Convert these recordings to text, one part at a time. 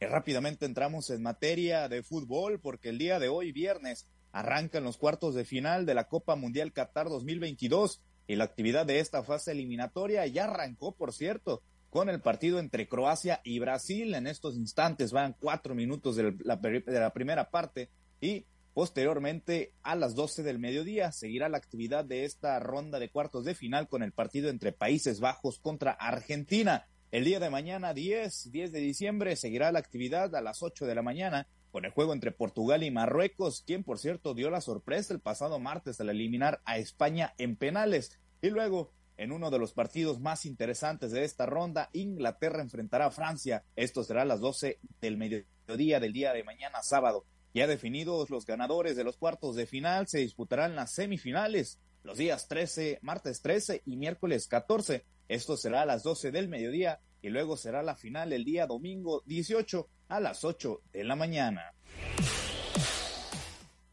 Rápidamente entramos en materia de fútbol porque el día de hoy, viernes, arrancan los cuartos de final de la Copa Mundial Qatar 2022 y la actividad de esta fase eliminatoria ya arrancó, por cierto, con el partido entre Croacia y Brasil. En estos instantes van cuatro minutos de la, de la primera parte y Posteriormente, a las 12 del mediodía, seguirá la actividad de esta ronda de cuartos de final con el partido entre Países Bajos contra Argentina. El día de mañana, 10, 10 de diciembre, seguirá la actividad a las 8 de la mañana con el juego entre Portugal y Marruecos, quien por cierto dio la sorpresa el pasado martes al eliminar a España en penales. Y luego, en uno de los partidos más interesantes de esta ronda, Inglaterra enfrentará a Francia. Esto será a las 12 del mediodía del día de mañana, sábado. Ya definidos los ganadores de los cuartos de final, se disputarán las semifinales los días 13, martes 13 y miércoles 14. Esto será a las 12 del mediodía y luego será la final el día domingo 18 a las 8 de la mañana.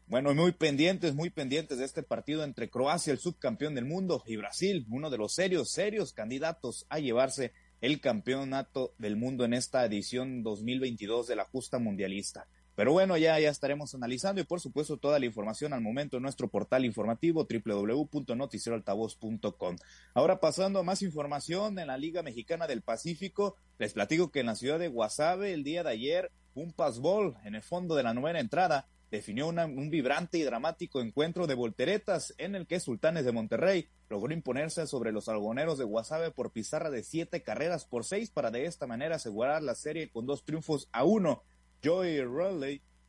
Bueno, muy pendientes, muy pendientes de este partido entre Croacia, el subcampeón del mundo, y Brasil, uno de los serios, serios candidatos a llevarse el campeonato del mundo en esta edición 2022 de la justa mundialista. Pero bueno, ya, ya estaremos analizando y por supuesto toda la información al momento en nuestro portal informativo www.noticieroaltavoz.com. Ahora pasando a más información en la Liga Mexicana del Pacífico, les platico que en la ciudad de Guasave el día de ayer un pasbol en el fondo de la novena entrada definió un vibrante y dramático encuentro de volteretas en el que Sultanes de Monterrey logró imponerse sobre los algoneros de Guasave por pizarra de siete carreras por seis para de esta manera asegurar la serie con dos triunfos a uno. Joey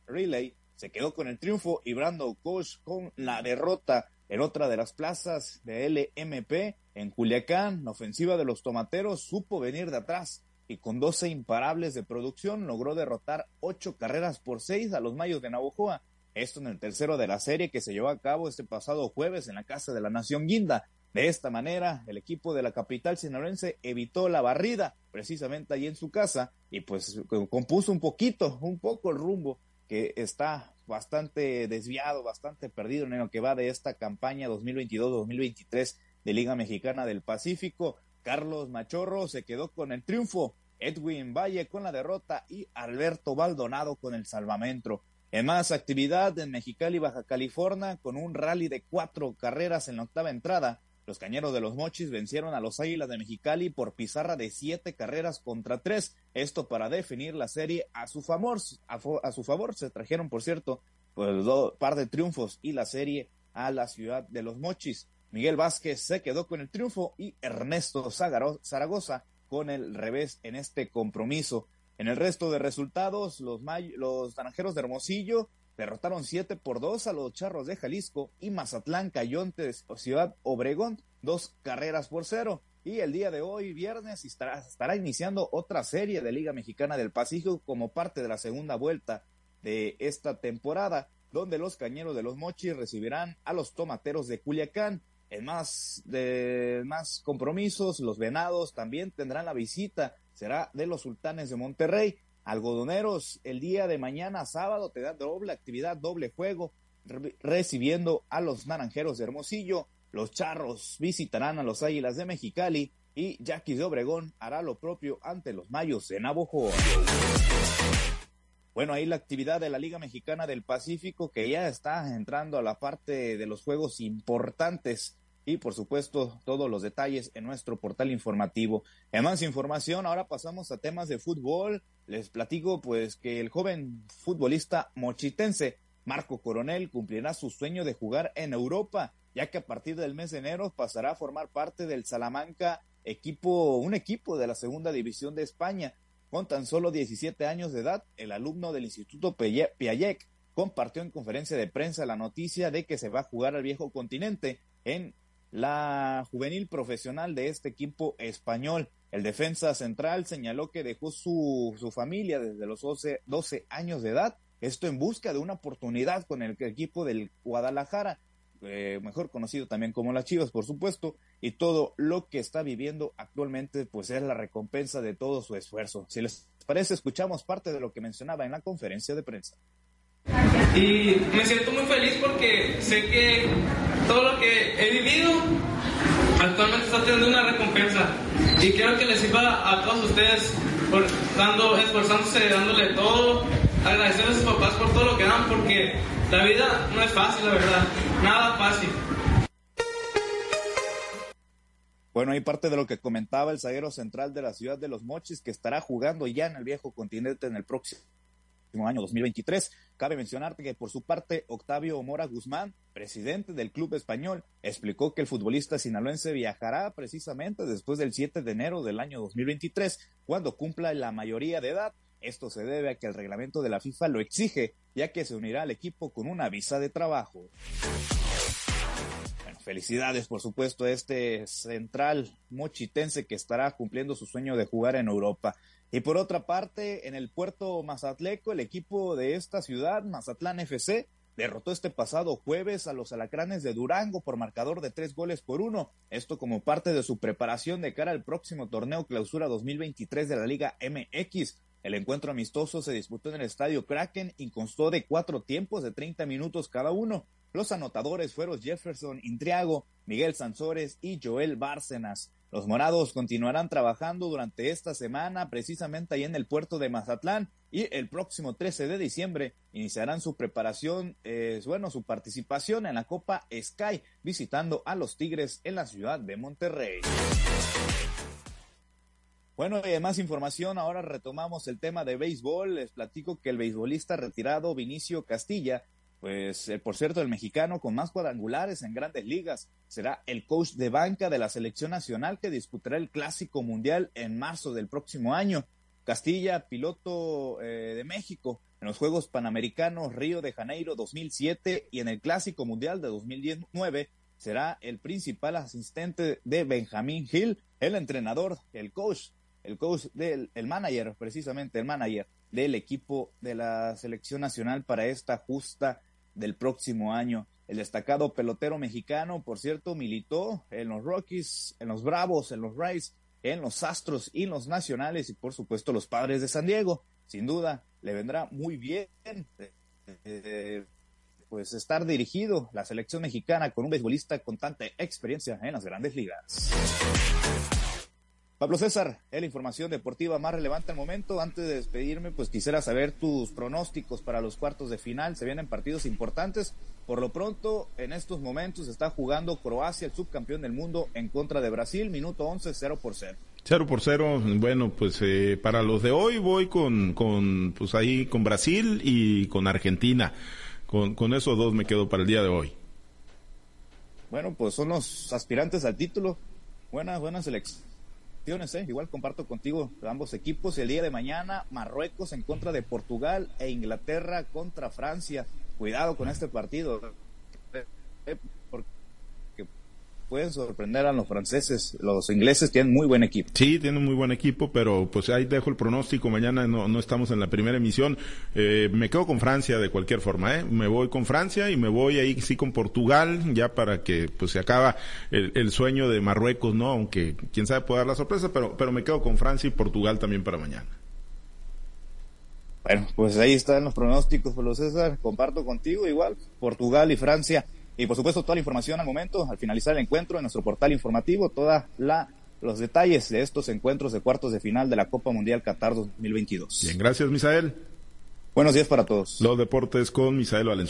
Riley, se quedó con el triunfo y Brando Koch con la derrota en otra de las plazas de LMP en Culiacán. La ofensiva de los tomateros supo venir de atrás y con 12 imparables de producción logró derrotar ocho carreras por seis a los Mayos de Navojoa. Esto en el tercero de la serie que se llevó a cabo este pasado jueves en la Casa de la Nación Guinda. De esta manera, el equipo de la capital sinaloense evitó la barrida precisamente allí en su casa y pues compuso un poquito, un poco el rumbo que está bastante desviado, bastante perdido en lo que va de esta campaña 2022-2023 de Liga Mexicana del Pacífico. Carlos Machorro se quedó con el triunfo, Edwin Valle con la derrota y Alberto Baldonado con el salvamento. En más actividad en Mexicali, Baja California, con un rally de cuatro carreras en la octava entrada, los Cañeros de los Mochis vencieron a los Águilas de Mexicali por pizarra de siete carreras contra tres. Esto para definir la serie a su favor. A, su favor se trajeron, por cierto, pues, dos par de triunfos y la serie a la ciudad de los Mochis. Miguel Vázquez se quedó con el triunfo y Ernesto Zaragoza con el revés en este compromiso. En el resto de resultados, los, los naranjeros de Hermosillo derrotaron 7 por 2 a los Charros de Jalisco y Mazatlán Cayontes o Ciudad Obregón, dos carreras por cero. Y el día de hoy, viernes, estará, estará iniciando otra serie de Liga Mexicana del Pacífico como parte de la segunda vuelta de esta temporada, donde los Cañeros de los Mochis recibirán a los Tomateros de Culiacán. En más, de, más compromisos, los Venados también tendrán la visita, será de los Sultanes de Monterrey. Algodoneros, el día de mañana sábado te da doble actividad, doble juego, recibiendo a los Naranjeros de Hermosillo. Los Charros visitarán a los Águilas de Mexicali y Jackie de Obregón hará lo propio ante los Mayos de Navojoa. Bueno, ahí la actividad de la Liga Mexicana del Pacífico que ya está entrando a la parte de los juegos importantes y por supuesto todos los detalles en nuestro portal informativo. En más información, ahora pasamos a temas de fútbol. Les platico pues que el joven futbolista mochitense Marco Coronel cumplirá su sueño de jugar en Europa, ya que a partir del mes de enero pasará a formar parte del Salamanca, equipo, un equipo de la segunda división de España. Con tan solo 17 años de edad, el alumno del Instituto Piaget compartió en conferencia de prensa la noticia de que se va a jugar al viejo continente en la juvenil profesional de este equipo español. El defensa central señaló que dejó su, su familia desde los 12, 12, años de edad, esto en busca de una oportunidad con el equipo del Guadalajara, eh, mejor conocido también como las Chivas, por supuesto, y todo lo que está viviendo actualmente, pues es la recompensa de todo su esfuerzo. Si les parece, escuchamos parte de lo que mencionaba en la conferencia de prensa. Y me siento muy feliz porque sé que todo lo que he vivido actualmente está teniendo una recompensa. Y quiero que les sirva a todos ustedes dando, esforzándose, dándole todo, agradecer a sus papás por todo lo que dan, porque la vida no es fácil, la verdad, nada fácil. Bueno, hay parte de lo que comentaba el zaguero central de la ciudad de Los Mochis, que estará jugando ya en el viejo continente en el próximo año 2023. Cabe mencionarte que por su parte Octavio Mora Guzmán, presidente del club español, explicó que el futbolista sinaloense viajará precisamente después del 7 de enero del año 2023, cuando cumpla la mayoría de edad. Esto se debe a que el reglamento de la FIFA lo exige, ya que se unirá al equipo con una visa de trabajo. Felicidades, por supuesto, a este central mochitense que estará cumpliendo su sueño de jugar en Europa. Y por otra parte, en el puerto Mazatleco, el equipo de esta ciudad, Mazatlán FC, derrotó este pasado jueves a los alacranes de Durango por marcador de tres goles por uno. Esto como parte de su preparación de cara al próximo torneo clausura 2023 de la Liga MX. El encuentro amistoso se disputó en el estadio Kraken y constó de cuatro tiempos de 30 minutos cada uno. Los anotadores fueron Jefferson Intriago, Miguel Sansores y Joel Bárcenas. Los morados continuarán trabajando durante esta semana precisamente ahí en el puerto de Mazatlán y el próximo 13 de diciembre iniciarán su preparación, eh, bueno, su participación en la Copa Sky visitando a los Tigres en la ciudad de Monterrey. Bueno, y más información, ahora retomamos el tema de béisbol. Les platico que el beisbolista retirado Vinicio Castilla pues eh, por cierto, el mexicano con más cuadrangulares en grandes ligas será el coach de banca de la selección nacional que disputará el Clásico Mundial en marzo del próximo año. Castilla, piloto eh, de México en los Juegos Panamericanos Río de Janeiro 2007 y en el Clásico Mundial de 2019, será el principal asistente de Benjamín Hill, el entrenador, el coach, el coach del el manager, precisamente el manager del equipo de la selección nacional para esta justa del próximo año. El destacado pelotero mexicano, por cierto, militó en los Rockies, en los Bravos, en los Rays, en los Astros y en los Nacionales y por supuesto los Padres de San Diego. Sin duda, le vendrá muy bien eh, pues estar dirigido la selección mexicana con un beisbolista con tanta experiencia en las grandes ligas. Pablo César, es la información deportiva más relevante al momento. Antes de despedirme, pues quisiera saber tus pronósticos para los cuartos de final. Se vienen partidos importantes. Por lo pronto, en estos momentos está jugando Croacia, el subcampeón del mundo, en contra de Brasil. Minuto 11, 0 por 0. 0 por 0, bueno, pues eh, para los de hoy voy con, con, pues ahí con Brasil y con Argentina. Con, con esos dos me quedo para el día de hoy. Bueno, pues son los aspirantes al título. Buenas, buenas elecciones ¿eh? Igual comparto contigo ambos equipos. El día de mañana, Marruecos en contra de Portugal e Inglaterra contra Francia. Cuidado con este partido. ¿eh? Pueden sorprender a los franceses. Los ingleses tienen muy buen equipo. Sí, tienen muy buen equipo, pero pues ahí dejo el pronóstico. Mañana no, no estamos en la primera emisión. Eh, me quedo con Francia de cualquier forma, ¿eh? Me voy con Francia y me voy ahí sí con Portugal, ya para que pues se acaba el, sueño de Marruecos, ¿no? Aunque quién sabe puede dar la sorpresa, pero, pero me quedo con Francia y Portugal también para mañana. Bueno, pues ahí están los pronósticos, Pablo César. Comparto contigo igual, Portugal y Francia y por supuesto, toda la información al momento, al finalizar el encuentro, en nuestro portal informativo, toda la los detalles de estos encuentros de cuartos de final de la Copa Mundial Qatar 2022. Bien, gracias, Misael. Buenos días para todos. Los deportes con Misael Valenzuela.